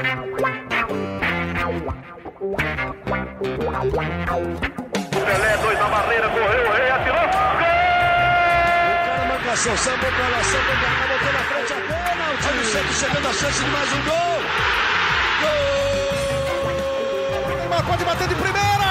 Pelé, dois na barreira, correu, o rei atirou. Gol! O cara marcação, sambou pra lá, sambou pra cá, botou na frente a. Olha o Santos chegando a chance de mais um gol. Gol! Neymar pode bater de primeira.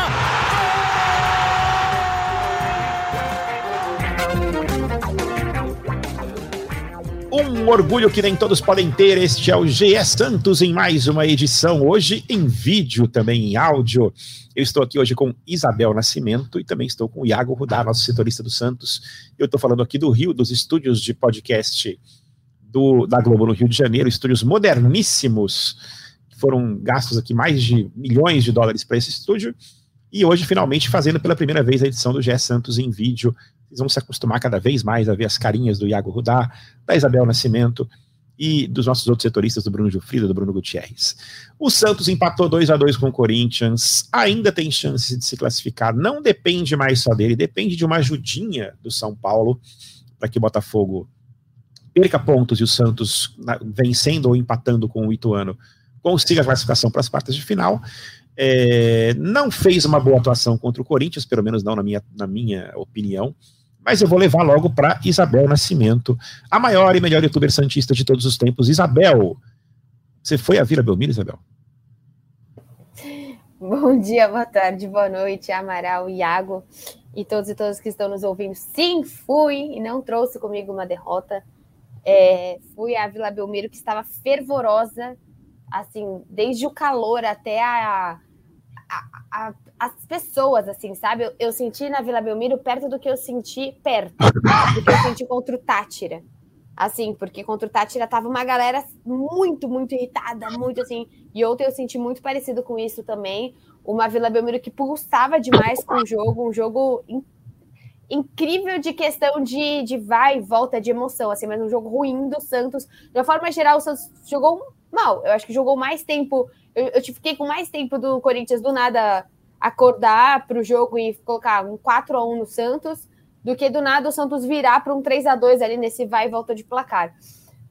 Um orgulho que nem todos podem ter. Este é o GE Santos em mais uma edição. Hoje em vídeo, também em áudio. Eu estou aqui hoje com Isabel Nascimento e também estou com o Iago Rudá, nosso setorista do Santos. Eu estou falando aqui do Rio, dos estúdios de podcast do, da Globo no Rio de Janeiro, estúdios moderníssimos. Foram gastos aqui mais de milhões de dólares para esse estúdio. E hoje, finalmente, fazendo pela primeira vez a edição do GE Santos em vídeo. Vocês vão se acostumar cada vez mais a ver as carinhas do Iago Rudá, da Isabel Nascimento e dos nossos outros setoristas, do Bruno Gilfrida, do Bruno Gutierrez. O Santos empatou 2 a 2 com o Corinthians, ainda tem chance de se classificar, não depende mais só dele, depende de uma ajudinha do São Paulo para que o Botafogo perca pontos e o Santos, vencendo ou empatando com o Ituano, consiga a classificação para as quartas de final. É, não fez uma boa atuação contra o Corinthians, pelo menos não na minha, na minha opinião. Mas eu vou levar logo para Isabel Nascimento, a maior e melhor youtuber santista de todos os tempos. Isabel, você foi à Vila Belmiro, Isabel? Bom dia, boa tarde, boa noite, Amaral, Iago e todos e todas que estão nos ouvindo. Sim, fui e não trouxe comigo uma derrota. É, fui à Vila Belmiro que estava fervorosa, assim, desde o calor até a, a, as pessoas, assim, sabe? Eu, eu, senti na Vila Belmiro perto do que eu senti perto, do que eu senti contra o Tátira. Assim, porque contra o Tátira tava uma galera muito, muito irritada, muito assim. E ontem eu senti muito parecido com isso também. Uma Vila Belmiro que pulsava demais com o jogo, um jogo in, incrível de questão de, de vai e volta, de emoção, assim, mas um jogo ruim do Santos. De uma forma geral, o Santos jogou mal. Eu acho que jogou mais tempo. Eu, eu fiquei com mais tempo do Corinthians do nada acordar para o jogo e colocar um 4 a 1 no Santos, do que do nada o Santos virar para um 3 a 2 ali nesse vai e volta de placar.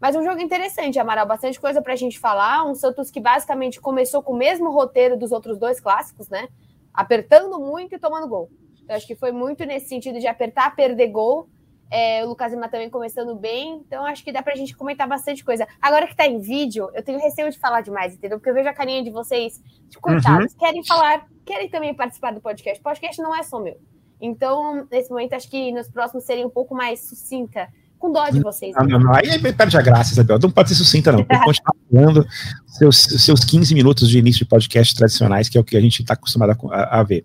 Mas um jogo interessante, Amaral, bastante coisa para a gente falar. Um Santos que basicamente começou com o mesmo roteiro dos outros dois clássicos, né? Apertando muito e tomando gol. Eu acho que foi muito nesse sentido de apertar, perder gol. É, o Lucas Lima também começando bem, então acho que dá pra gente comentar bastante coisa. Agora que tá em vídeo, eu tenho receio de falar demais, entendeu? Porque eu vejo a carinha de vocês de coitados, uhum. querem falar, querem também participar do podcast. O podcast não é só meu. Então, nesse momento, acho que nos próximos seria um pouco mais sucinta, com dó de vocês. Não, não, não. Aí perde a graça, Isabel. Não pode ser sucinta, não. Tem que continuar falando seus, seus 15 minutos de início de podcast tradicionais, que é o que a gente está acostumado a, a ver.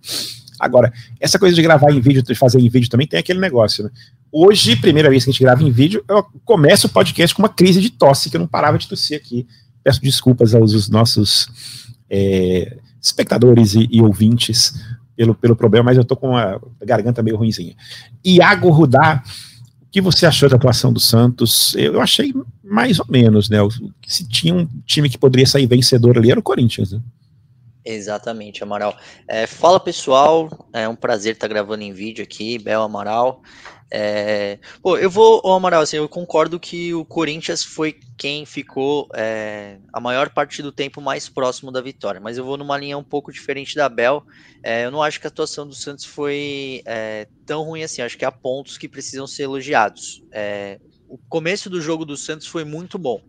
Agora, essa coisa de gravar em vídeo, de fazer em vídeo também tem aquele negócio, né? Hoje, primeira vez que a gente grava em vídeo, eu começo o podcast com uma crise de tosse, que eu não parava de tossir aqui. Peço desculpas aos nossos é, espectadores e, e, ouvintes pelo, pelo problema, mas eu tô com a garganta meio ruimzinha. Iago Rudá, o que você achou da atuação do Santos? Eu achei mais ou menos, né? Se tinha um time que poderia sair vencedor ali, era o Corinthians, né? Exatamente, Amaral. É, fala pessoal, é um prazer estar gravando em vídeo aqui, Bel Amaral. É, pô, eu vou, oh, Amaral, assim, eu concordo que o Corinthians foi quem ficou é, a maior parte do tempo mais próximo da vitória, mas eu vou numa linha um pouco diferente da Bel. É, eu não acho que a atuação do Santos foi é, tão ruim assim, acho que há pontos que precisam ser elogiados. É, o começo do jogo do Santos foi muito bom.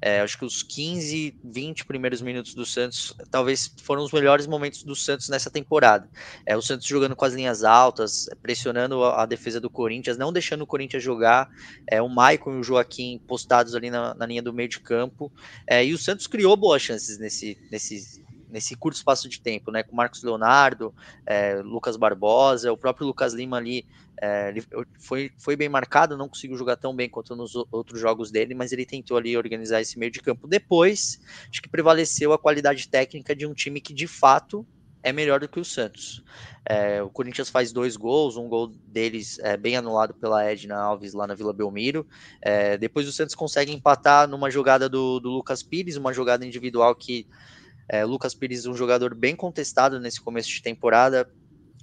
É, acho que os 15, 20 primeiros minutos do Santos talvez foram os melhores momentos do Santos nessa temporada. É, o Santos jogando com as linhas altas, pressionando a, a defesa do Corinthians, não deixando o Corinthians jogar. É, o Maicon e o Joaquim postados ali na, na linha do meio de campo. É, e o Santos criou boas chances nesse, nesse, nesse curto espaço de tempo, né? Com Marcos Leonardo, é, Lucas Barbosa, o próprio Lucas Lima ali é, ele foi, foi bem marcado, não conseguiu jogar tão bem quanto nos outros jogos dele, mas ele tentou ali organizar esse meio de campo. Depois, acho que prevaleceu a qualidade técnica de um time que de fato é melhor do que o Santos. É, o Corinthians faz dois gols, um gol deles é bem anulado pela Edna Alves lá na Vila Belmiro. É, depois o Santos consegue empatar numa jogada do, do Lucas Pires, uma jogada individual que é, Lucas Pires, um jogador bem contestado nesse começo de temporada,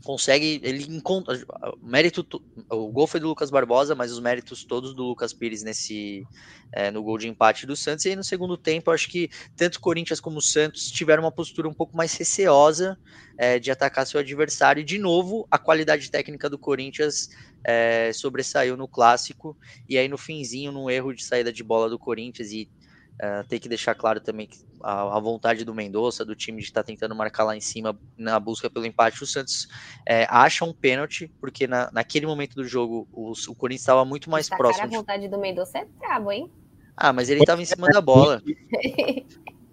consegue, ele encontra o mérito, o gol foi do Lucas Barbosa, mas os méritos todos do Lucas Pires nesse é, no gol de empate do Santos. E aí no segundo tempo, acho que tanto Corinthians como o Santos tiveram uma postura um pouco mais receosa é, de atacar seu adversário. E de novo, a qualidade técnica do Corinthians é, sobressaiu no clássico. E aí no finzinho, num erro de saída de bola do Corinthians e Uh, tem que deixar claro também que a, a vontade do Mendonça, do time de estar tá tentando marcar lá em cima na busca pelo empate. O Santos é, acha um pênalti, porque na, naquele momento do jogo o, o Corinthians estava muito mais Essa próximo. Cara, a vontade do Mendonça é brabo, hein? Ah, mas ele estava em cima da bola.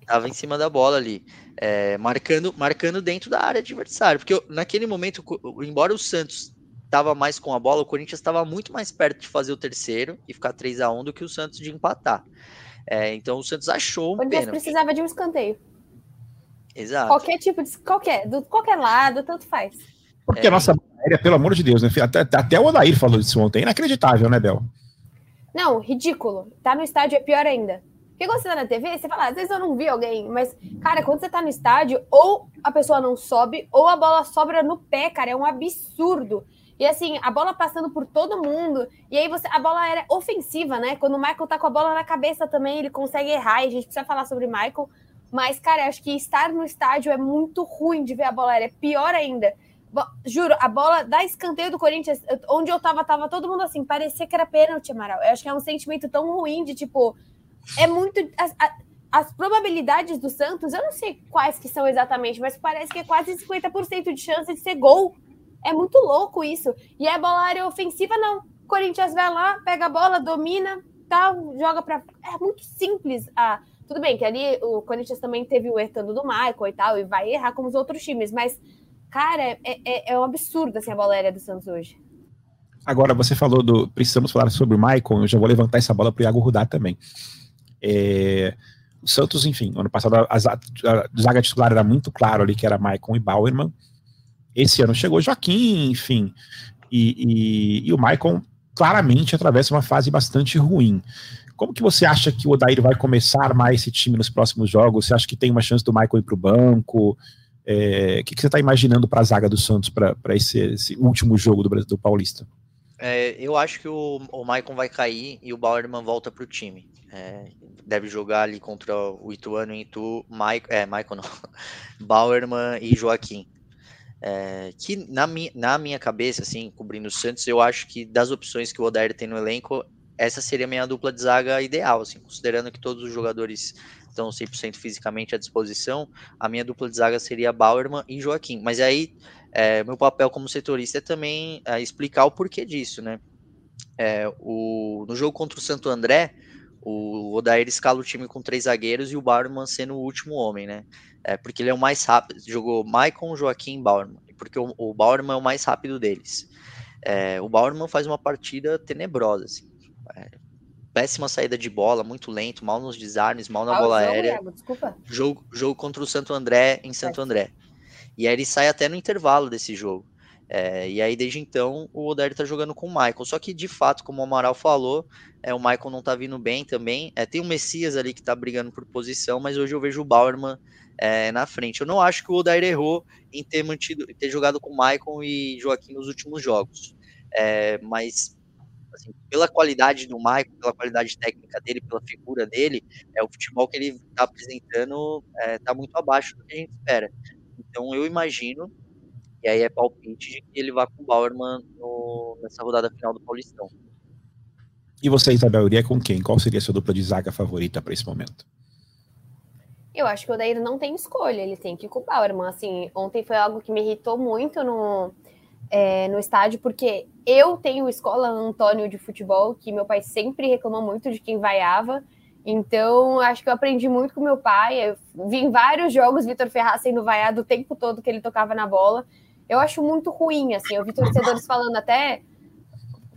Tava em cima da bola ali, é, marcando, marcando dentro da área adversária. Porque naquele momento, embora o Santos estava mais com a bola, o Corinthians estava muito mais perto de fazer o terceiro e ficar 3 a 1 do que o Santos de empatar. É, então o Santos achou um o pênalti. precisava de um escanteio. Exato. Qualquer tipo de. Qualquer, do qualquer lado, tanto faz. Porque é. a nossa aérea, pelo amor de Deus, né? Até, até o Odair falou disso ontem. Inacreditável, né, Bel? Não, ridículo. Tá no estádio é pior ainda. Porque quando você tá na TV, você fala, às vezes eu não vi alguém, mas, cara, quando você tá no estádio, ou a pessoa não sobe, ou a bola sobra no pé, cara, é um absurdo. E assim, a bola passando por todo mundo. E aí você. A bola era ofensiva, né? Quando o Michael tá com a bola na cabeça também, ele consegue errar. E a gente precisa falar sobre o Michael. Mas, cara, acho que estar no estádio é muito ruim de ver a bola aérea. É pior ainda. Juro, a bola da escanteio do Corinthians, onde eu tava, tava todo mundo assim, parecia que era pênalti, Amaral. Eu acho que é um sentimento tão ruim de tipo. É muito. As, as probabilidades do Santos, eu não sei quais que são exatamente, mas parece que é quase 50% de chance de ser gol é muito louco isso. E é bola área ofensiva, não. Corinthians vai lá, pega a bola, domina, tal, joga para. É muito simples. Ah, tudo bem que ali o Corinthians também teve o errando do Michael e tal, e vai errar como os outros times, mas, cara, é, é, é um absurdo assim, a bola aérea do Santos hoje. Agora, você falou do. Precisamos falar sobre o Michael, eu já vou levantar essa bola para o Iago Rudar também. É, o Santos, enfim, ano passado a, a, a zaga titular era muito claro ali que era Michael e Bauerman. Esse ano chegou Joaquim, enfim. E, e, e o Maicon claramente atravessa uma fase bastante ruim. Como que você acha que o Odair vai começar a armar esse time nos próximos jogos? Você acha que tem uma chance do Michael ir para o banco? É, o que, que, você está imaginando para a zaga do Santos para esse, esse, último jogo do, do Paulista? É, eu acho que o, o Maicon vai cair e o Bauerman volta para o time. É, deve jogar ali contra o Ituano e Itu, Mike, é, Maicon não, Bauerman e Joaquim. É, que na minha, na minha cabeça, assim, cobrindo o Santos, eu acho que das opções que o Odair tem no elenco, essa seria a minha dupla de zaga ideal, assim, considerando que todos os jogadores estão 100% fisicamente à disposição, a minha dupla de zaga seria Bauerman e Joaquim. Mas aí, é, meu papel como setorista é também é, explicar o porquê disso, né? É, o, no jogo contra o Santo André, o Odair escala o time com três zagueiros e o Bauerman sendo o último homem, né? É, porque ele é o mais rápido. Jogou Maicon, Joaquim Bauerman. Porque o, o Bauerman é o mais rápido deles. É, o Bauerman faz uma partida tenebrosa, assim. É, péssima saída de bola, muito lento, mal nos desarmes, mal na ah, bola aérea. Jogo, jogo contra o Santo André em Santo André. E aí ele sai até no intervalo desse jogo. É, e aí, desde então, o Odair tá jogando com o Michael. Só que, de fato, como o Amaral falou, é, o Michael não tá vindo bem também. É, tem o Messias ali que tá brigando por posição, mas hoje eu vejo o Bauerman é, na frente. Eu não acho que o Odair errou em ter mantido, em ter jogado com Michael e Joaquim nos últimos jogos. É, mas assim, pela qualidade do Michael, pela qualidade técnica dele, pela figura dele, é o futebol que ele está apresentando é, muito abaixo do que a gente espera. Então eu imagino, e aí é palpite de que ele vá com o Bauerman no, nessa rodada final do Paulistão. E você, Isabel, iria com quem? Qual seria a sua dupla de zaga favorita para esse momento? Eu acho que o Odair não tem escolha, ele tem que ir com o Bauerman. Assim, ontem foi algo que me irritou muito no, é, no estádio, porque eu tenho escola Antônio de futebol, que meu pai sempre reclamou muito de quem vaiava. Então, acho que eu aprendi muito com meu pai. Eu vi em vários jogos Vitor Ferraz sendo vaiado o tempo todo que ele tocava na bola. Eu acho muito ruim, assim. Eu vi torcedores falando até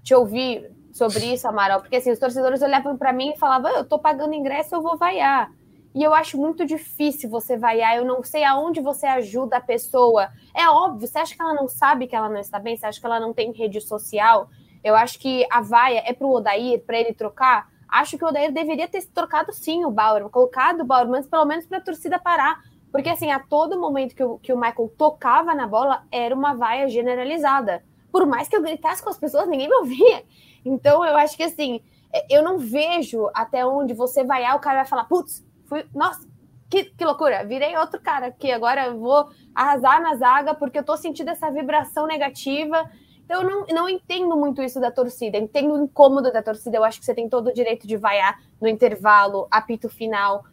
te ouvir sobre isso, Amaral, porque assim, os torcedores olhavam para mim e falavam: eu tô pagando ingresso, eu vou vaiar. E eu acho muito difícil você vaiar. Eu não sei aonde você ajuda a pessoa. É óbvio, você acha que ela não sabe que ela não está bem? Você acha que ela não tem rede social? Eu acho que a vaia é para o Odair, para ele trocar. Acho que o Odair deveria ter trocado sim o Bauer, colocado o Bauer, mas pelo menos para a torcida parar. Porque, assim, a todo momento que o, que o Michael tocava na bola, era uma vaia generalizada. Por mais que eu gritasse com as pessoas, ninguém me ouvia. Então, eu acho que, assim, é, eu não vejo até onde você vaiar, o cara vai falar, putz, fui, nossa, que, que loucura, virei outro cara aqui, agora eu vou arrasar na zaga porque eu tô sentindo essa vibração negativa. Então, eu não, não entendo muito isso da torcida, entendo o incômodo da torcida. Eu acho que você tem todo o direito de vaiar no intervalo, apito final,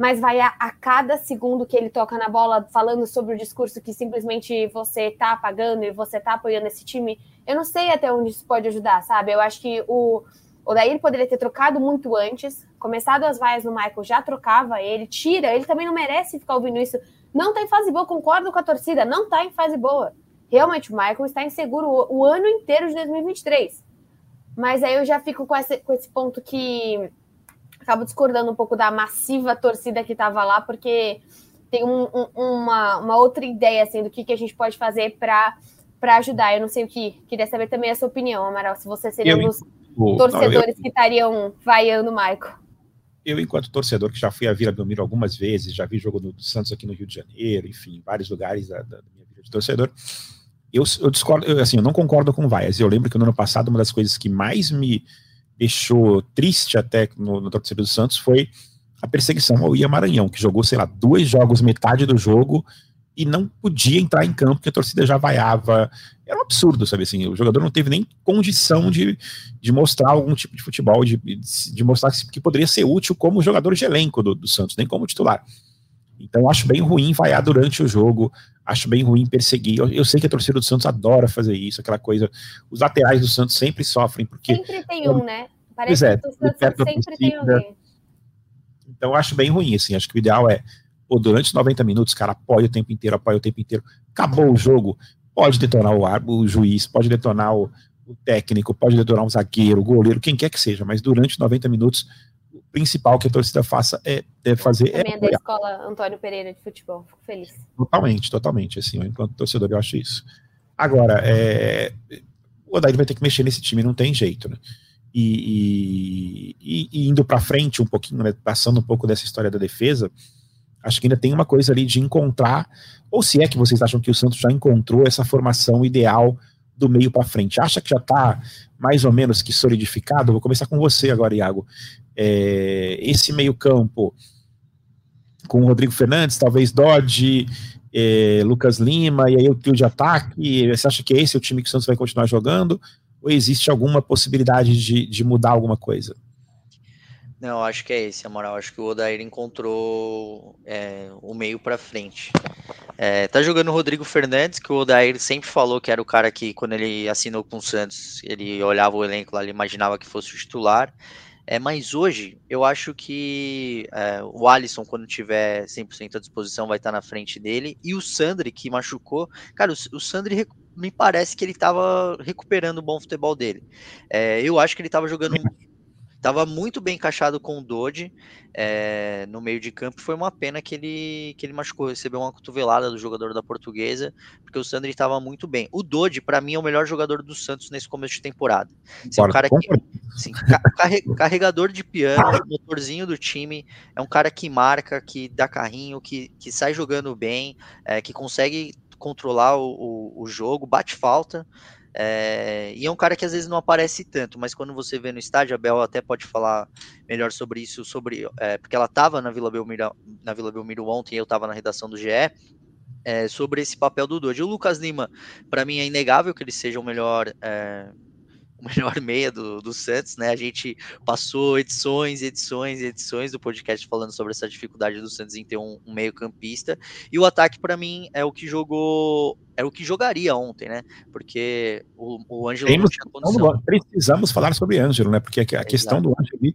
mas vai a, a, cada segundo que ele toca na bola, falando sobre o discurso que simplesmente você está apagando e você está apoiando esse time. Eu não sei até onde isso pode ajudar, sabe? Eu acho que o, o Daí poderia ter trocado muito antes, começado as vaias no Michael, já trocava ele, tira, ele também não merece ficar ouvindo isso. Não tá em fase boa, concordo com a torcida, não tá em fase boa. Realmente, o Michael está inseguro o, o ano inteiro de 2023. Mas aí eu já fico com esse, com esse ponto que acabo discordando um pouco da massiva torcida que estava lá, porque tem um, um, uma, uma outra ideia assim, do que, que a gente pode fazer para ajudar. Eu não sei o que. Queria saber também a sua opinião, Amaral, se você seria eu, um dos torcedores eu, que estariam vaiando o Michael. Eu, enquanto torcedor, que já fui à Vila Belmiro algumas vezes, já vi jogo do, Santos aqui no Rio de Janeiro, enfim, em vários lugares da, da minha vida de torcedor. Eu, eu discordo, eu, assim, eu não concordo com vaias. Eu lembro que no ano passado uma das coisas que mais me deixou triste até no, no torcedor do Santos foi a perseguição ao Ia Maranhão, que jogou, sei lá, dois jogos, metade do jogo, e não podia entrar em campo, porque a torcida já vaiava. Era um absurdo, sabe assim? O jogador não teve nem condição de, de mostrar algum tipo de futebol, de, de mostrar que poderia ser útil como jogador de elenco do, do Santos, nem como titular. Então, acho bem ruim vaiar durante o jogo, acho bem ruim perseguir. Eu, eu, sei que a torcida do Santos adora fazer isso, aquela coisa. Os laterais do Santos sempre sofrem, porque. Sempre tem um, né? Parece é, que o Santos sempre tem alguém. Então, acho bem ruim, assim. Acho que o ideal é, pô, durante 90 minutos, cara, apoia o tempo inteiro, apoia o tempo inteiro. Acabou o jogo, pode detonar o, árbitro, o juiz, pode detonar o, o técnico, pode detonar um zagueiro, o goleiro, quem quer que seja, mas durante 90 minutos principal que a torcida faça é deve fazer Também é, é da escola Antônio Pereira de futebol, fico feliz. Totalmente, totalmente, assim, enquanto torcedor eu acho isso. Agora, é, o Odair vai ter que mexer nesse time, não tem jeito, né? E, e, e indo para frente um pouquinho, né, passando um pouco dessa história da defesa, acho que ainda tem uma coisa ali de encontrar, ou se é que vocês acham que o Santos já encontrou essa formação ideal do meio para frente. Acha que já está mais ou menos que solidificado? Vou começar com você agora, Iago é, esse meio-campo com o Rodrigo Fernandes, talvez Dodge, é, Lucas Lima, e aí o trio de ataque. Você acha que esse é o time que o Santos vai continuar jogando? Ou existe alguma possibilidade de, de mudar alguma coisa? Não, acho que é esse, a moral. Acho que o Odair encontrou é, o meio para frente. É, tá jogando o Rodrigo Fernandes, que o Odair sempre falou que era o cara que, quando ele assinou com o Santos, ele olhava o elenco lá, ele imaginava que fosse o titular. É, mas hoje, eu acho que é, o Alisson, quando tiver 100% à disposição, vai estar na frente dele. E o Sandri, que machucou. Cara, o, o Sandri me parece que ele estava recuperando o bom futebol dele. É, eu acho que ele estava jogando Tava muito bem encaixado com o Dodge é, no meio de campo. Foi uma pena que ele, que ele machucou, recebeu uma cotovelada do jogador da Portuguesa, porque o Sandri estava muito bem. O Dodge, para mim, é o melhor jogador do Santos nesse começo de temporada. Assim, um cara que, assim, carregador de piano, motorzinho do time, é um cara que marca, que dá carrinho, que, que sai jogando bem, é, que consegue controlar o, o, o jogo, bate falta. É, e é um cara que às vezes não aparece tanto, mas quando você vê no estádio, a Bel até pode falar melhor sobre isso, sobre é, porque ela estava na Vila Belmiro, na Vila Belmiro ontem, eu estava na redação do GE, é, sobre esse papel do Dodge. O Lucas Lima, para mim é inegável que ele seja o melhor é, o melhor meia do, do Santos, né? A gente passou edições, edições, edições do podcast falando sobre essa dificuldade do Santos em ter um, um meio-campista. E o ataque, para mim, é o que jogou. É o que jogaria ontem, né? Porque o, o Ângelo não tinha condição. Precisamos falar sobre Ângelo, né? Porque a, a questão do Ângelo ali,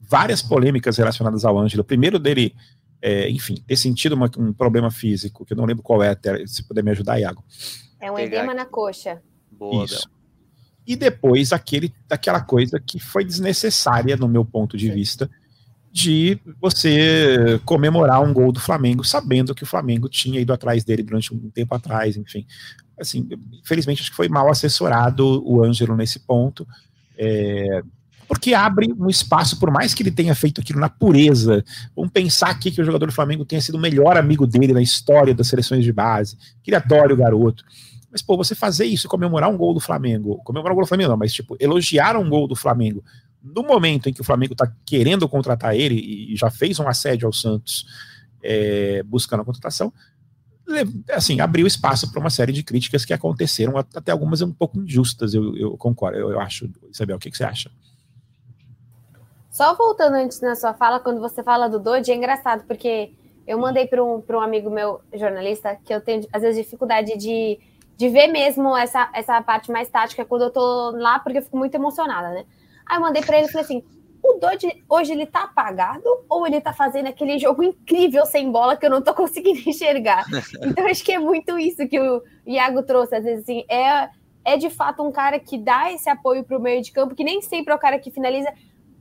várias polêmicas relacionadas ao Ângelo. Primeiro dele. É, enfim, ter sentido uma, um problema físico, que eu não lembro qual é, até, se puder me ajudar, Iago. É um edema na coxa. Boa, Isso e depois aquele, daquela coisa que foi desnecessária, no meu ponto de vista, de você comemorar um gol do Flamengo, sabendo que o Flamengo tinha ido atrás dele durante um tempo atrás, enfim. Assim, infelizmente, acho que foi mal assessorado o Ângelo nesse ponto. É, porque abre um espaço, por mais que ele tenha feito aquilo na pureza. Vamos pensar aqui que o jogador do Flamengo tenha sido o melhor amigo dele na história das seleções de base, que ele adore o garoto. Mas, pô, você fazer isso, comemorar um gol do Flamengo, comemorar um gol do Flamengo, não, mas, tipo, elogiar um gol do Flamengo no momento em que o Flamengo está querendo contratar ele e já fez um assédio ao Santos é, buscando a contratação, assim, abriu espaço para uma série de críticas que aconteceram, até algumas um pouco injustas, eu, eu concordo, eu, eu, acho. Isabel, o que, que, você acha? Só voltando antes na sua fala, quando você fala do Dodge, é engraçado, porque eu mandei para um, um amigo meu, jornalista, que eu tenho, às vezes, dificuldade de, de ver mesmo essa, essa parte mais tática quando eu tô lá, porque eu fico muito emocionada, né? Aí eu mandei para ele e falei assim: o Dodge hoje ele tá apagado ou ele tá fazendo aquele jogo incrível sem bola que eu não tô conseguindo enxergar? Então acho que é muito isso que o Iago trouxe, às vezes assim, é, é de fato um cara que dá esse apoio pro meio de campo, que nem sempre é o cara que finaliza.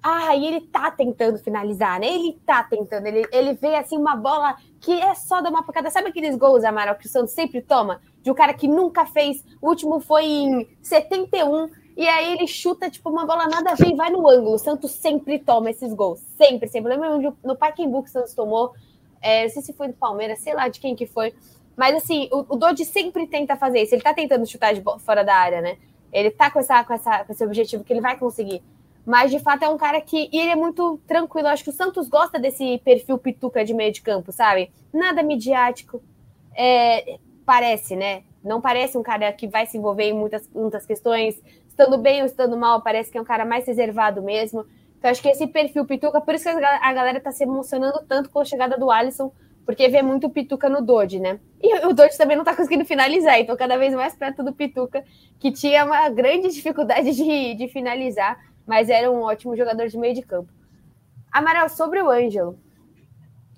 Ah, e ele tá tentando finalizar, né? Ele tá tentando, ele, ele vê assim uma bola que é só dar uma pancada. Sabe aqueles gols, Amaral, que o Santos sempre toma? De um cara que nunca fez. O último foi em 71 e aí ele chuta, tipo, uma bola nada a ver e vai no ângulo. O Santos sempre toma esses gols. Sempre, sempre. Lembra no Pacaembu que o Santos tomou? É, não sei se foi do Palmeiras, sei lá de quem que foi. Mas assim, o, o sempre tenta fazer isso. Ele tá tentando chutar de fora da área, né? Ele tá com, essa, com, essa, com esse objetivo que ele vai conseguir. Mas de fato é um cara que. E ele é muito tranquilo. acho que o Santos gosta desse perfil pituca de meio de campo, sabe? Nada midiático. É, parece, né? Não parece um cara que vai se envolver em muitas, muitas questões estando bem ou estando mal, parece que é um cara mais reservado mesmo. Então, acho que esse perfil Pituca, por isso que a galera tá se emocionando tanto com a chegada do Alisson, porque vê muito Pituca no Dodge, né? E o Dodge também não tá conseguindo finalizar, então cada vez mais perto do Pituca, que tinha uma grande dificuldade de, de finalizar, mas era um ótimo jogador de meio de campo. Amaral, sobre o Ângelo.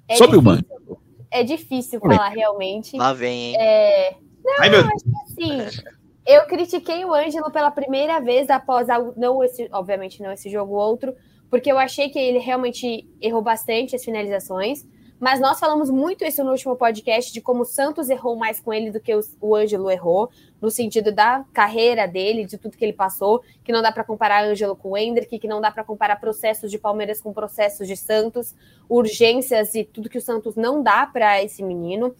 É sobre difícil, o Ângelo. É difícil falar realmente. Lá vem, hein? É... Não, Ai, meu... acho que assim. Eu critiquei o Ângelo pela primeira vez após não esse, obviamente não esse jogo outro, porque eu achei que ele realmente errou bastante as finalizações. Mas nós falamos muito isso no último podcast de como o Santos errou mais com ele do que o Ângelo errou, no sentido da carreira dele, de tudo que ele passou, que não dá para comparar Ângelo com Hendrick, que não dá para comparar processos de Palmeiras com processos de Santos, urgências e tudo que o Santos não dá para esse menino.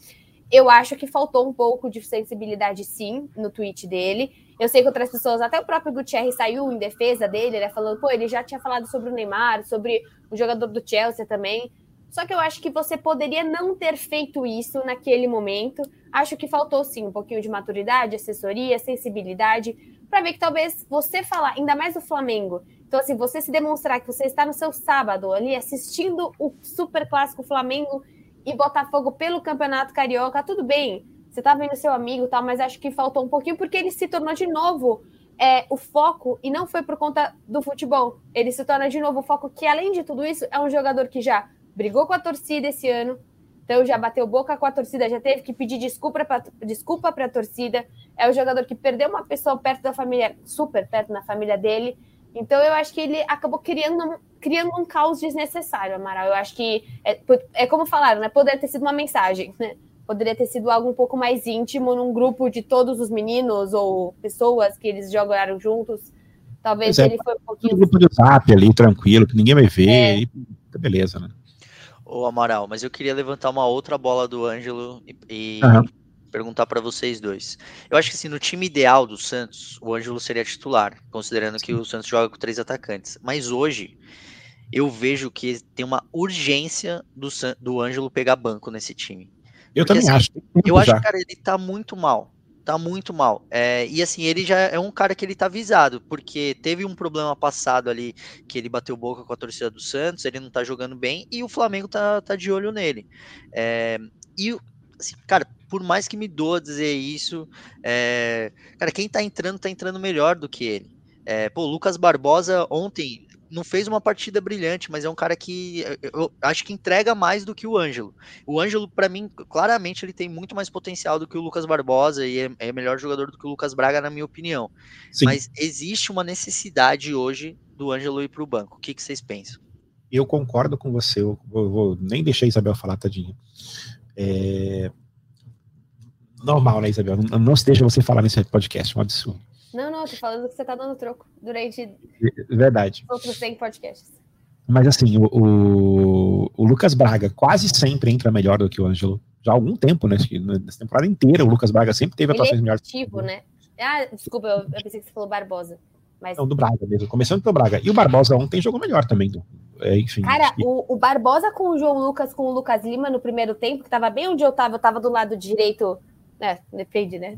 Eu acho que faltou um pouco de sensibilidade, sim, no tweet dele. Eu sei que outras pessoas, até o próprio Gutierrez saiu em defesa dele, né? Falando, pô, ele já tinha falado sobre o Neymar, sobre o jogador do Chelsea também. Só que eu acho que você poderia não ter feito isso naquele momento. Acho que faltou, sim, um pouquinho de maturidade, assessoria, sensibilidade, para ver que talvez você falar, ainda mais o Flamengo. Então, assim, você se demonstrar que você está no seu sábado ali assistindo o super clássico Flamengo e Botafogo pelo Campeonato Carioca, tudo bem. Você tá vendo seu amigo tal, mas acho que faltou um pouquinho porque ele se tornou de novo é, o foco e não foi por conta do futebol. Ele se torna de novo o foco que, além de tudo isso, é um jogador que já brigou com a torcida esse ano, então já bateu boca com a torcida, já teve que pedir desculpa para desculpa a torcida. É o jogador que perdeu uma pessoa perto da família, super perto na família dele. Então eu acho que ele acabou criando, criando um caos desnecessário, Amaral. Eu acho que é, é como falaram, né? Poderia ter sido uma mensagem, né? Poderia ter sido algo um pouco mais íntimo num grupo de todos os meninos ou pessoas que eles jogaram juntos. Talvez é, ele foi um pouquinho. Um grupo de zap ali, tranquilo, que ninguém vai ver. É. E, beleza, né? Ô Amaral, mas eu queria levantar uma outra bola do Ângelo e, e uhum perguntar para vocês dois. Eu acho que assim, no time ideal do Santos, o Ângelo seria titular, considerando que o Santos joga com três atacantes. Mas hoje eu vejo que tem uma urgência do, do Ângelo pegar banco nesse time. Eu Porque, também assim, acho. Eu acho que, cara, ele tá muito mal. Tá muito mal. É, e assim, ele já é um cara que ele tá avisado, porque teve um problema passado ali que ele bateu boca com a torcida do Santos, ele não tá jogando bem, e o Flamengo tá, tá de olho nele. É, e, assim, cara, por mais que me doa dizer isso, é, cara, quem tá entrando, tá entrando melhor do que ele. É, pô, Lucas Barbosa ontem não fez uma partida brilhante, mas é um cara que eu acho que entrega mais do que o Ângelo. O Ângelo, para mim, claramente ele tem muito mais potencial do que o Lucas Barbosa e é, é melhor jogador do que o Lucas Braga, na minha opinião. Sim. Mas existe uma necessidade hoje do Ângelo ir para o banco. O que, que vocês pensam? Eu concordo com você. Eu vou, vou nem deixar a Isabel falar, tadinha. É, normal, né, Isabel? Não, não se deixa você falar nesse podcast, é um absurdo. Não, não, tô falando que você tá dando troco durante Verdade. outros 100 podcasts. Mas assim, o, o, o Lucas Braga quase sempre entra melhor do que o Ângelo. Já há algum tempo, né? Nessa temporada inteira o Lucas Braga sempre teve Ele atuações é melhores. ativo, né? Ah, desculpa, eu, eu pensei que você falou Barbosa. Mas, Não, do Braga mesmo. Começando pelo Braga. E o Barbosa ontem jogou melhor também. do- é, enfim. cara, que- o, o Barbosa com o João Lucas, com o Lucas Lima no primeiro tempo, que tava bem onde eu tava, eu tava do lado direito. É, depende, né?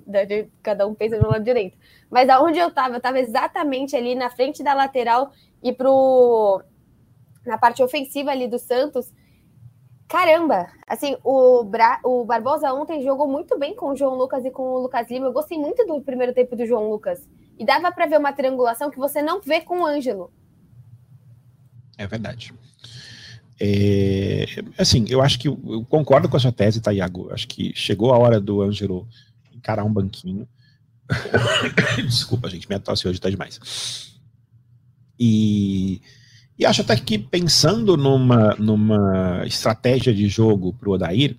Cada um pensa no lado direito. Mas aonde eu tava, eu tava exatamente ali na frente da lateral e pro. na parte ofensiva ali do Santos. Caramba, assim, o, Bra... o Barbosa ontem jogou muito bem com o João Lucas e com o Lucas Lima. Eu gostei muito do primeiro tempo do João Lucas. E dava para ver uma triangulação que você não vê com o Ângelo. É verdade. É, assim, eu acho que eu, concordo com a sua tese, tá, Iago? Acho que chegou a hora do Ângelo encarar um banquinho. Desculpa, gente, minha tosse hoje tá demais. E, e acho até que pensando numa, numa estratégia de jogo pro Odair,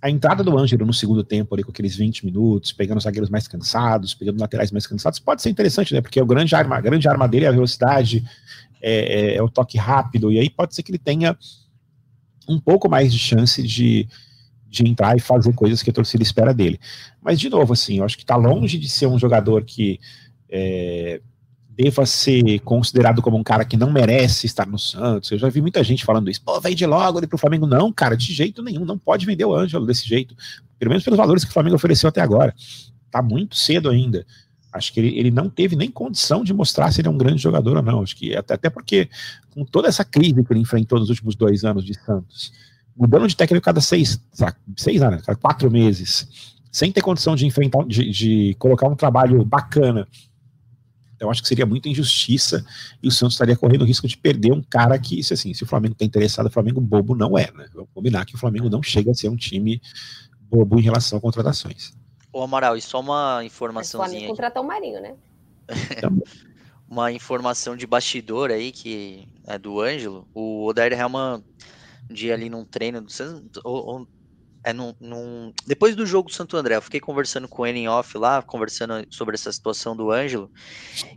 a entrada do Ângelo no segundo tempo, ali com aqueles 20 minutos, pegando os zagueiros mais cansados, pegando laterais mais cansados, pode ser interessante, né? Porque o grande arma, a grande arma dele é a velocidade, é, é- é o toque rápido, e aí pode ser que ele tenha um pouco mais de chance de, de entrar e fazer coisas que a torcida espera dele. Mas, de novo, assim, eu acho que está longe de ser um jogador que é, deva ser considerado como um cara que não merece estar no Santos. Eu já vi muita gente falando isso. Pô, vende logo ele pro Flamengo. Não, cara, de jeito nenhum. Não pode vender o Ângelo desse jeito. Pelo menos pelos valores que o Flamengo ofereceu até agora. Tá muito cedo ainda. Acho que ele, ele não teve nem condição de mostrar se ele é um grande jogador ou não. Acho que até, até porque, com toda essa crise que ele enfrentou nos últimos dois anos de Santos, mudando de técnico cada seis, seis anos, cada quatro meses, sem ter condição de enfrentar, de, de colocar um trabalho bacana. Eu acho que seria muita injustiça e o Santos estaria correndo o risco de perder um cara que, se assim, se o Flamengo está interessado, o Flamengo bobo não é, né? Vamos combinar que o Flamengo não chega a ser um time bobo em relação a contratações. Ô Amaral, e só uma Mas informaçãozinha aqui. contratou o Marinho, né? uma informação de bastidor aí, que é do Ângelo, o Odair Helman, um dia ali num treino ou- ou- é num, num- depois do jogo do Santo André, eu fiquei conversando com ele em off lá, conversando sobre essa situação do Ângelo,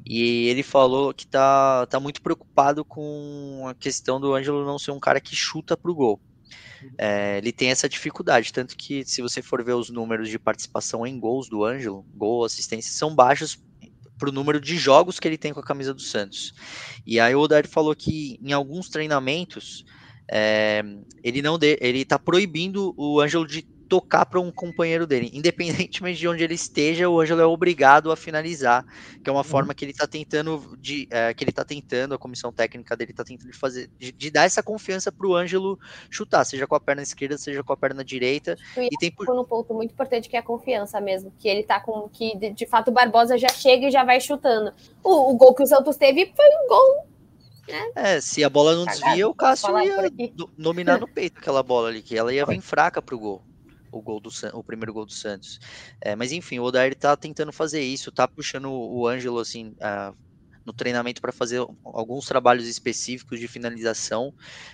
e ele falou que tá, tá muito preocupado com a questão do Ângelo não ser um cara que chuta pro gol. É, ele tem essa dificuldade, tanto que se você for ver os números de participação em gols do Ângelo, gol, assistência, são baixos para o número de jogos que ele tem com a camisa do Santos. E aí o Odair falou que em alguns treinamentos é, ele não de, ele tá proibindo o Ângelo de tocar para um companheiro dele, independentemente de onde ele esteja, o Ângelo é obrigado a finalizar, que é uma forma que ele tá tentando de é, que ele tá tentando, a comissão técnica dele tá tentando de fazer de, de dar essa confiança para o Ângelo chutar, seja com a perna esquerda, seja com a perna direita, e tem por um ponto muito importante que é a confiança mesmo. Que ele tá com. Que de, de fato o Barbosa já chega e já vai chutando. O, o gol que o Santos teve foi um gol. É, se a bola não Cagado, desvia, o Cássio ia dominar no peito aquela bola ali, que ela ia vir fraca pro gol. O gol do o primeiro gol do Santos. É, mas enfim, o Odair tá tentando fazer isso, tá puxando o Ângelo assim ah, no treinamento para fazer alguns trabalhos específicos de finalização,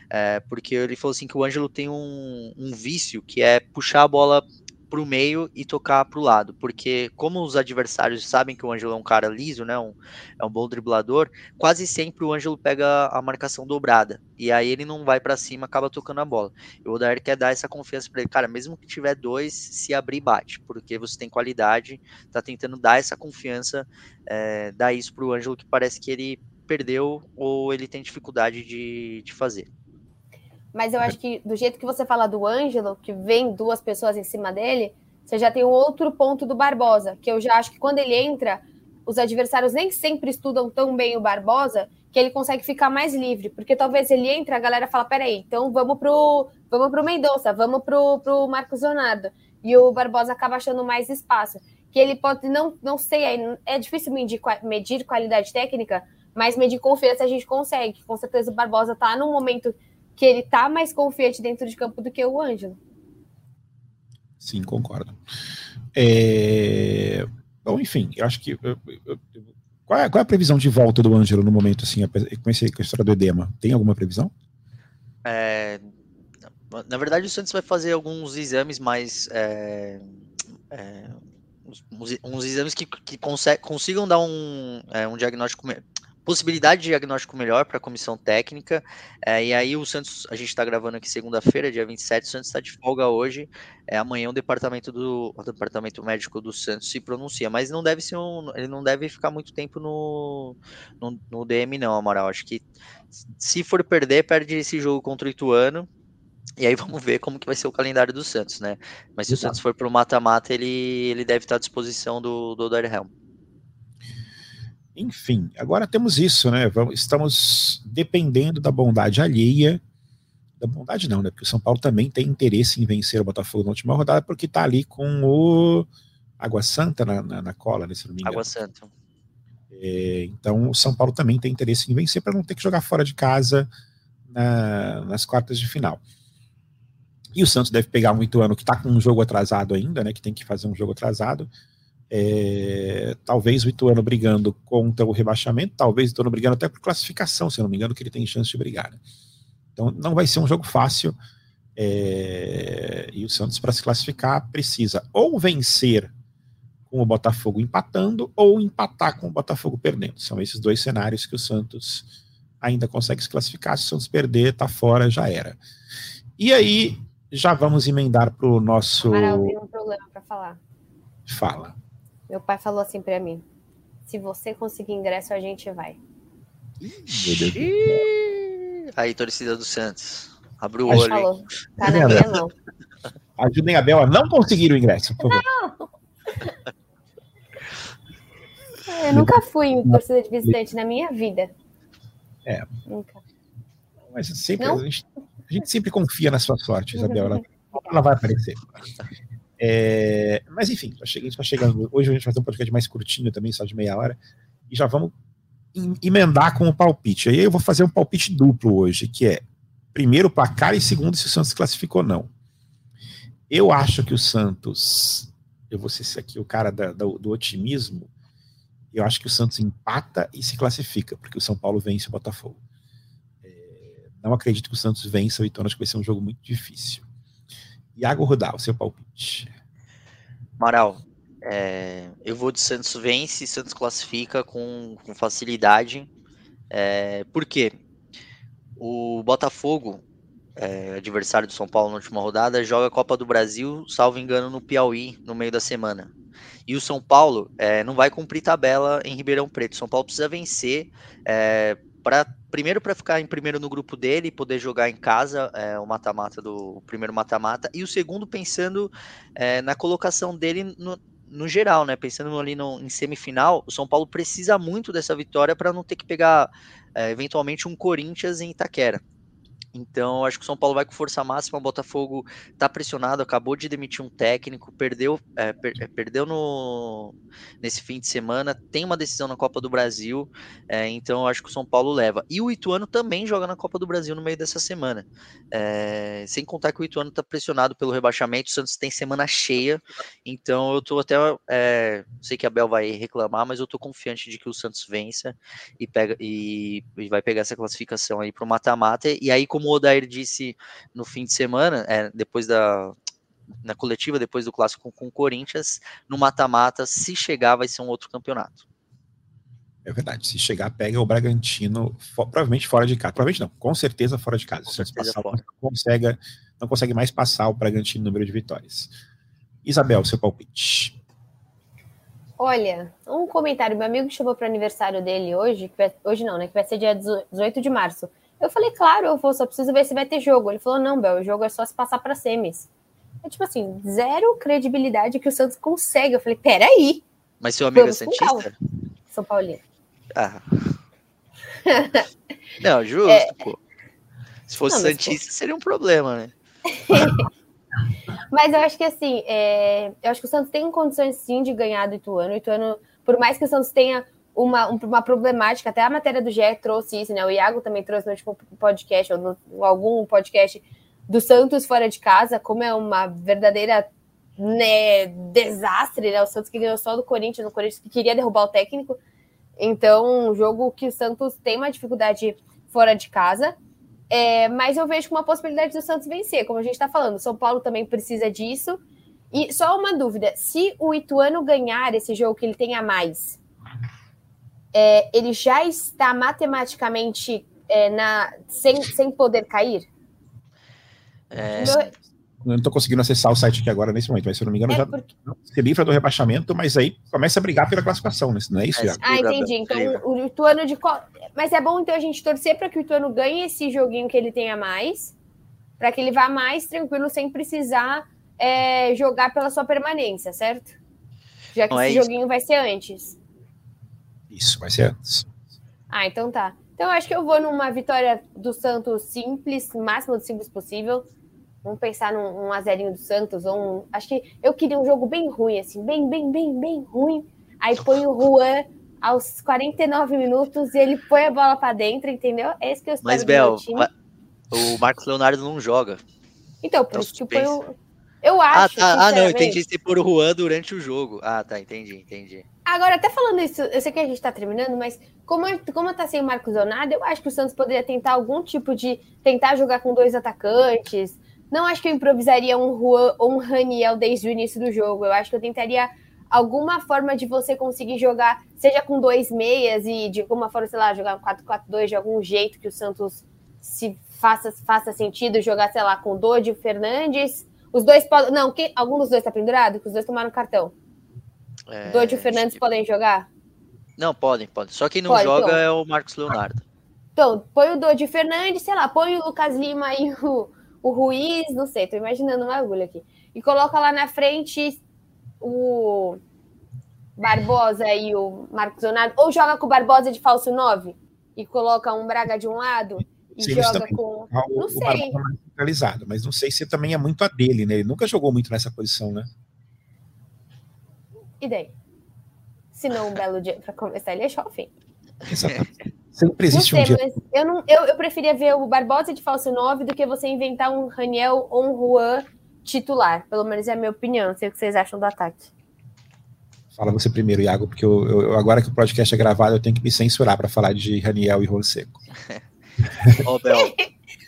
é, porque ele falou assim que o Ângelo tem um, um vício que é puxar a bola pro meio e tocar pro lado, porque como os adversários sabem que o Ângelo é um cara liso, né, um, é um bom driblador, quase sempre o Ângelo pega a marcação dobrada. E aí ele não vai para cima, acaba tocando a bola. E o Odair quer dar essa confiança para ele. Cara, mesmo que tiver dois, se abrir, bate. Porque você tem qualidade, tá tentando dar essa confiança, é, dar isso pro Ângelo que parece que ele perdeu ou ele tem dificuldade de, de fazer. Mas eu acho que do jeito que você fala do Ângelo, que vem duas pessoas em cima dele, você já tem um outro ponto do Barbosa, que eu já acho que quando ele entra, os adversários nem sempre estudam tão bem o Barbosa que ele consegue ficar mais livre, porque talvez ele entre, a galera fala, peraí, então vamos pro, vamos pro Mendonça, vamos pro, pro Marcos Leonardo, e o Barbosa acaba achando mais espaço, que ele pode, não, não sei, é- é difícil medir, medir qualidade técnica, mas medir confiança a gente consegue, com certeza o Barbosa tá num momento que ele tá mais confiante dentro de campo do que o Ângelo. Sim, concordo. É, Bom, enfim, eu acho que. Qual é, qual é a previsão de volta do Ângelo no momento, assim, com, esse, com a história do edema? Tem alguma previsão? É, na verdade, o Santos vai fazer alguns exames mais. é, é, uns, uns exames que, que consigam dar um, é, um diagnóstico possibilidade de diagnóstico melhor para a comissão técnica. É, e aí o Santos, a gente está gravando aqui segunda-feira, dia 27, o Santos está de folga hoje. É, amanhã o departamento do o departamento médico do Santos se pronuncia, mas não deve ser um, ele não deve ficar muito tempo no, no, no DM não, Amaral. Acho que se for perder, perde esse jogo contra o Ituano. E aí vamos ver como que vai ser o calendário do Santos, né? Mas se Exato. o Santos for para o mata-mata, ele, ele deve estar à disposição do, do Oderhelm. Enfim, agora temos isso, né? Vamos, estamos dependendo da bondade alheia. Da bondade não, né? Porque o São Paulo também tem interesse em vencer o Botafogo na última rodada, porque está ali com o Água Santa na, na, na cola, né, se não me engano. Água Santa. É, então o São Paulo também tem interesse em vencer para não ter que jogar fora de casa na, nas quartas de final. E o Santos deve pegar um Ituano que está com um jogo atrasado ainda, né? Que tem que fazer um jogo atrasado. É, talvez o Ituano brigando contra o rebaixamento, talvez o Ituano brigando até por classificação, se eu não me engano, que ele tem chance de brigar. Né? Então não vai ser um jogo fácil. É, e o Santos, para se classificar, precisa ou vencer com o Botafogo empatando, ou empatar com o Botafogo perdendo. São esses dois cenários que o Santos ainda consegue se classificar. Se o Santos perder, tá fora, já era. E aí, já vamos emendar para o nosso. Amaral, tem um problema para falar. Fala. Meu pai falou assim para mim: se você conseguir ingresso, a gente vai. Aí, torcida do Santos. Abre o olho. Falou. Tá na minha mão. Ajudem a Bel a não conseguir o ingresso, por favor. Não. Eu nunca fui em torcida de visitante na minha vida. É. Nunca. Mas sempre, a gente, a, gente, sempre confia na sua sorte, Isabel. Ela, ela vai aparecer. É, mas enfim, a gente está chegando. Hoje a gente vai fazer um podcast mais curtinho também, só de meia hora. E já vamos emendar com o palpite. Aí eu vou fazer um palpite duplo hoje, que é primeiro placar e segundo se o Santos classificou ou não. Eu acho que o Santos, eu vou ser aqui o cara da, da, do otimismo, eu acho que o Santos empata e se classifica, porque o São Paulo vence o Botafogo. É, não acredito que o Santos vença o Ituano, acho que vai ser um jogo muito difícil. Iago Rudal, seu palpite. Amaral, é, eu vou de Santos vence, Santos classifica com, com facilidade. É, por quê? O Botafogo, é, adversário do São Paulo na última rodada, joga a Copa do Brasil, salvo engano, no Piauí, no meio da semana. E o São Paulo é, não vai cumprir tabela em Ribeirão Preto. O São Paulo precisa vencer primeiro para ficar em primeiro no grupo dele, poder jogar em casa é, o mata-mata do o primeiro mata-mata, e o segundo pensando é, na colocação dele no, no geral, né? Pensando ali no, em semifinal, o São Paulo precisa muito dessa vitória para não ter que pegar é, eventualmente um Corinthians em Itaquera. Então, acho que o São Paulo vai com força máxima. O Botafogo está pressionado, acabou de demitir um técnico, perdeu, é, per, é, perdeu no, nesse fim de semana, tem uma decisão na Copa do Brasil, é, então acho que o São Paulo leva. E o Ituano também joga na Copa do Brasil no meio dessa semana. É, sem contar que o Ituano está pressionado pelo rebaixamento, o Santos tem semana cheia, então eu estou até. É, sei que a Bel vai reclamar, mas eu estou confiante de que o Santos vença e, pega, e, e vai pegar essa classificação aí para o mata-mata. E aí, com como o Odair disse no fim de semana, é, depois da na coletiva, depois do clássico com o Corinthians, no mata-mata, se chegar, vai ser um outro campeonato. É verdade. Se chegar, pega o Bragantino, provavelmente fora de casa. Provavelmente não, com certeza fora de casa. Com se passar, fora. Não, consegue, não consegue mais passar o Bragantino no número de vitórias. Isabel, seu palpite. Olha, um comentário. Meu amigo chamou para o aniversário dele hoje, vai, hoje não, né? Que vai ser dia 18 de março. Eu falei, claro, eu vou, só preciso ver se vai ter jogo. Ele falou, não, Bel, o jogo é só se passar para semis. É tipo assim, zero credibilidade que o Santos consegue. Eu falei, peraí. Mas seu amigo é Santista? São Paulino. Ah. não, justo, é... pô. Se fosse não, Santista, pô... seria um problema, né? mas eu acho que assim, é... eu acho que o Santos tem condições sim de ganhar do Ituano. O Ituano, por mais que o Santos tenha uma, uma problemática, até a matéria do GE trouxe isso, né? O Iago também trouxe no último podcast, ou no, algum podcast do Santos fora de casa, como é uma verdadeira né, desastre, né? O Santos que ganhou só do Corinthians, o Corinthians que queria derrubar o técnico. Então, um jogo que o Santos tem uma dificuldade fora de casa. É, mas eu vejo uma possibilidade do Santos vencer, como a gente está falando. O São Paulo também precisa disso. E só uma dúvida: se o Ituano ganhar esse jogo que ele tem a mais, é, ele já está matematicamente é, na, sem, sem poder cair? É, Eu não estou conseguindo acessar o site aqui agora nesse momento, mas se eu não me engano, é já porque- se livra do rebaixamento, mas aí começa a brigar pela classificação, né? não é isso, É, Iago? Ah, entendi. Então, o Ituano de. qual- Mas é bom então a gente torcer para que o Ituano ganhe esse joguinho que ele tenha mais, para que ele vá mais tranquilo sem precisar é, jogar pela sua permanência, certo? Já que Não é esse isso. joguinho vai ser antes. Isso, vai ser antes. Ah, então tá. Então eu acho que eu vou numa vitória do Santos simples, o máximo de simples possível. Vamos pensar num, um azerinho do Santos, ou um. Acho que eu queria um jogo bem ruim, assim, bem, bem, bem, bem ruim. Aí põe o Juan aos 49 minutos e ele põe a bola pra dentro, entendeu? É isso que eu espero Mas, Bel, o Marcos Leonardo não joga. Então, por Então, isso que eu ponho. Eu Ah, acho. tá. Ah, não, sinceramente- entendi você pôr o Juan durante o jogo. Ah, tá, entendi, entendi. Agora, até falando isso, eu sei que a gente tá terminando, mas como, como tá sem o Marcos Leonardo, eu acho que o Santos poderia tentar algum tipo de. tentar jogar com dois atacantes. Não acho que eu improvisaria um Juan ou um Raniel desde o início do jogo. Eu acho que eu tentaria alguma forma de você conseguir jogar, seja com dois meias e de alguma forma, sei lá, jogar um 4-4-2 de algum jeito que o Santos se faça, faça sentido jogar, sei lá, com Dodi e o Fernandes. Os dois podem. Não, que, algum dos dois tá pendurado? Que os dois tomaram cartão. É, Dodi e o Fernandes podem jogar? Não, podem, podem. Só quem não Pode, joga então. é o Marcos Leonardo. Então, põe o Dodi Fernandes, sei lá, põe o Lucas Lima e o, o Ruiz, não sei, tô imaginando uma agulha aqui. E coloca lá na frente o Barbosa e o Marcos Leonardo, ou joga com o Barbosa de falso 9 e coloca um Braga de um lado e Sim, isso joga com. O, Não o sei. Barbosa é mais centralizado, mas não sei se também é muito a dele, né? Ele nunca jogou muito nessa posição, né? E daí? Se não, um belo dia pra começar, ele é jovem. Exatamente. Sempre Não existe sei, um dia. mas eu, não, eu, eu preferia ver o Barbosa de falso 9 do que você inventar um Raniel ou um Juan titular. Pelo menos é a minha opinião. Não sei o que vocês acham do ataque. Fala você primeiro, Iago, porque eu, eu- agora que o podcast é gravado, eu tenho que me censurar para falar de Raniel e Rolo Seco. Ó, Bel,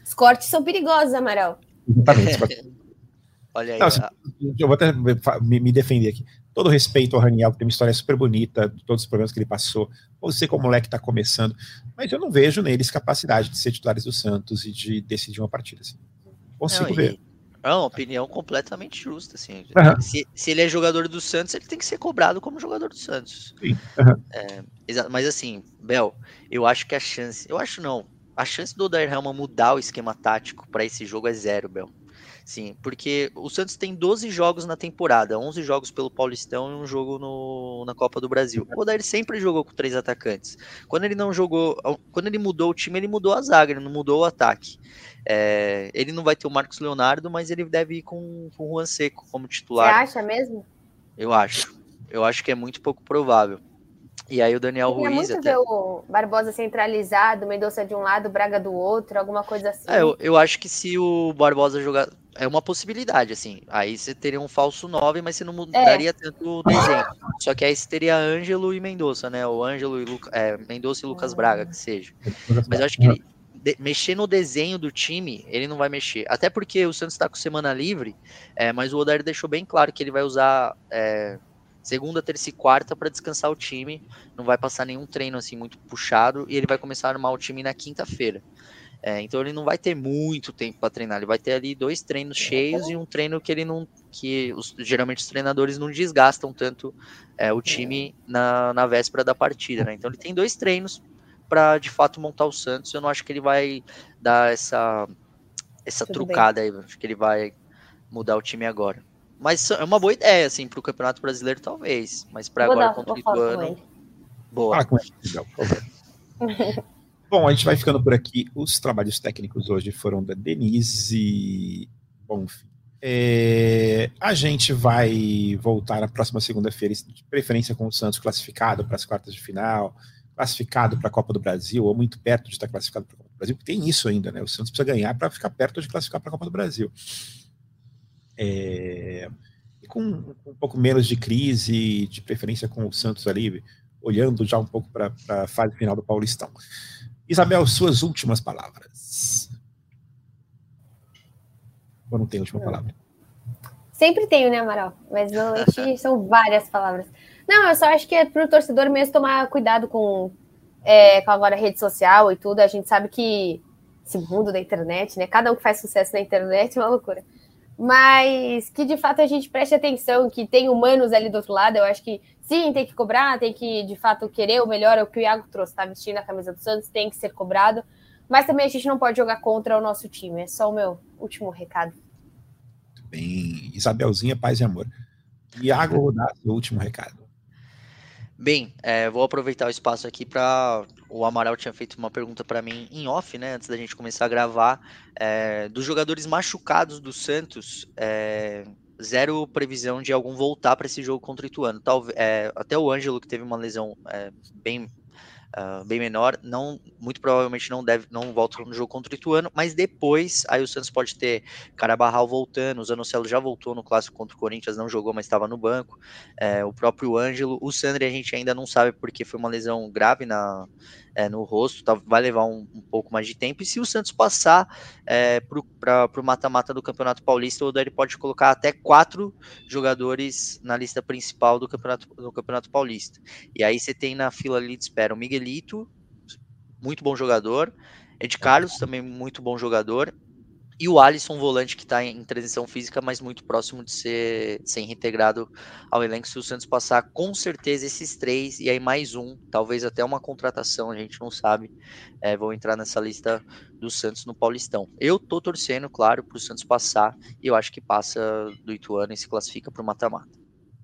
Os cortes são perigosos, Amaral. Exatamente. olha aí. Não, ó. eu vou até me, me defender aqui. Todo respeito ao Raniel, que tem uma história super bonita, de todos os problemas que ele passou. Você, como moleque, está começando, mas eu não vejo neles capacidade de ser titulares do Santos e de decidir uma partida. Assim. Consigo Não, ver. É uma opinião completamente justa, assim. Aham. Se, se ele é jogador do Santos, ele tem que ser cobrado como jogador do Santos. Sim, aham. É, mas assim, Bel, eu acho que a chance, eu acho não, a chance do Odair Helma mudar o esquema tático para esse jogo é zero, Bel. Sim, porque o Santos tem 12 jogos na temporada, 11 jogos pelo Paulistão e um jogo no, na Copa do Brasil. O Odair sempre jogou com três atacantes. Quando ele não jogou, quando ele mudou o time, ele mudou a zaga, ele não mudou o ataque. É, ele não vai ter o Marcos Leonardo, mas ele deve ir com, com o Juan Seco como Você titular. acha mesmo? Eu acho. Eu acho que é muito pouco provável. E aí o Daniel Ruiz muito até. ver o Barbosa centralizado, Mendonça de um lado, Braga do outro, alguma coisa assim. É, eu, eu acho que se o Barbosa jogar. É uma possibilidade, assim. Aí você teria um falso 9, mas você não mudaria tanto o desenho. Só que aí você teria Ângelo e Mendonça, né? O Ângelo e Luca, é, Mendonça e Lucas Braga, que seja. Mas eu acho que ele, de- mexer no desenho do time, ele não vai mexer. Até porque o Santos está com semana livre, é, mas o Odair deixou bem claro que ele vai usar é, segunda, terça e quarta para descansar o time. Não vai passar nenhum treino assim muito puxado e ele vai começar a armar o time na quinta-feira. É, então ele não vai ter muito tempo para treinar. Ele vai ter ali dois treinos cheios e um treino que ele não, que os- geralmente os treinadores não desgastam tanto é, o time na, na véspera da partida, né? Então ele tem dois treinos para de fato montar o Santos. Eu não acho que ele vai dar essa essa Tudo bem. trucada aí. Acho que ele vai mudar o time agora. Mas é uma boa ideia, assim, para o Campeonato Brasileiro, talvez. Mas para agora dar, contra o Ituano, boa. Por favor. Bom, a gente vai ficando por aqui. Os trabalhos técnicos hoje foram da Denise Bonfim. É, a gente vai voltar na próxima segunda-feira, de preferência com o Santos classificado para as quartas de final, classificado para a Copa do Brasil, ou muito perto de estar classificado para a Copa do Brasil, porque tem isso ainda, né? O Santos precisa ganhar para ficar perto de classificar para a Copa do Brasil. É, e com um pouco menos de crise, de preferência com o Santos ali, olhando já um pouco para a fase final do Paulistão. Isabel, suas últimas palavras. Ou não tem última Não. palavra? Sempre tenho, né, Amaral? Mas normalmente são várias palavras. Não, eu só acho que é para o torcedor mesmo tomar cuidado com, é, com agora a rede social e tudo. A gente sabe que esse mundo da internet, né? Cada um que faz sucesso na internet é uma loucura. Mas que de fato a gente preste atenção, que tem humanos ali do outro lado. Eu acho que sim, tem que cobrar, tem que de fato querer o melhor, é o que o Iago trouxe, tá vestindo a camisa do Santos, tem que ser cobrado. Mas também a gente não pode jogar contra o nosso time. É só o meu último recado. Muito bem. Isabelzinha, paz e amor. Iago, Rodar, seu último recado. Bem, é, vou aproveitar o espaço aqui para. O Amaral tinha feito uma pergunta para mim em off, né? Antes da gente começar a gravar. É, dos jogadores machucados do Santos, é, zero previsão de algum voltar para esse jogo contra o Ituano. Talvez, é, até o Ângelo, que teve uma lesão é, bem uh, bem menor, não muito provavelmente não deve não volta no jogo contra o Ituano, mas depois aí o Santos pode ter Carabarral voltando, o Zanocelo já voltou no clássico contra o Corinthians, não jogou, mas estava no banco, é, o próprio Ângelo, o Sandri a gente ainda não sabe porque foi uma lesão grave na é, no rosto, tá, vai levar um, um, pouco mais de tempo. E se o Santos passar é, para o mata-mata do Campeonato Paulista, o Odair pode colocar até quatro jogadores na lista principal do Campeonato, do Campeonato Paulista. E aí você tem na fila ali de espera o Miguelito, muito bom jogador, Ed Carlos, também muito bom jogador, e o Alisson, volante que está em transição física, mas muito próximo de ser, de ser reintegrado ao elenco. Se o Santos passar, com certeza esses três, e aí mais um, talvez até uma contratação, a gente não sabe, é, vão entrar nessa lista do Santos no Paulistão. Eu tô torcendo, claro, para o Santos passar, e eu acho que passa do Ituano e se classifica para o mata-mata.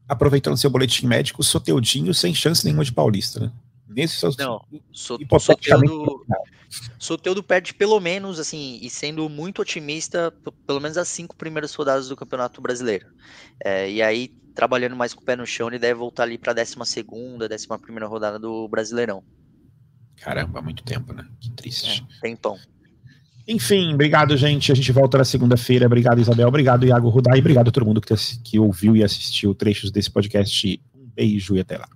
Aproveitando seu boletim médico, Soteudinho sem chance nenhuma de Paulista, né? Nesse seus não, so, Soteudo, Soteudo perde pelo menos, assim, e sendo muito otimista, pelo menos as cinco primeiras rodadas do Campeonato Brasileiro. É, e aí, trabalhando mais com o pé no chão, ele deve voltar ali para a décima segunda, décima primeira rodada do Brasileirão. Caramba, muito tempo, né? Que triste. É, tempão. Enfim, obrigado, gente. A gente volta na segunda-feira. Obrigado, Isabel. Obrigado, Iago Rudai. Obrigado a todo mundo que, que ouviu e assistiu trechos desse podcast. Um beijo e até lá.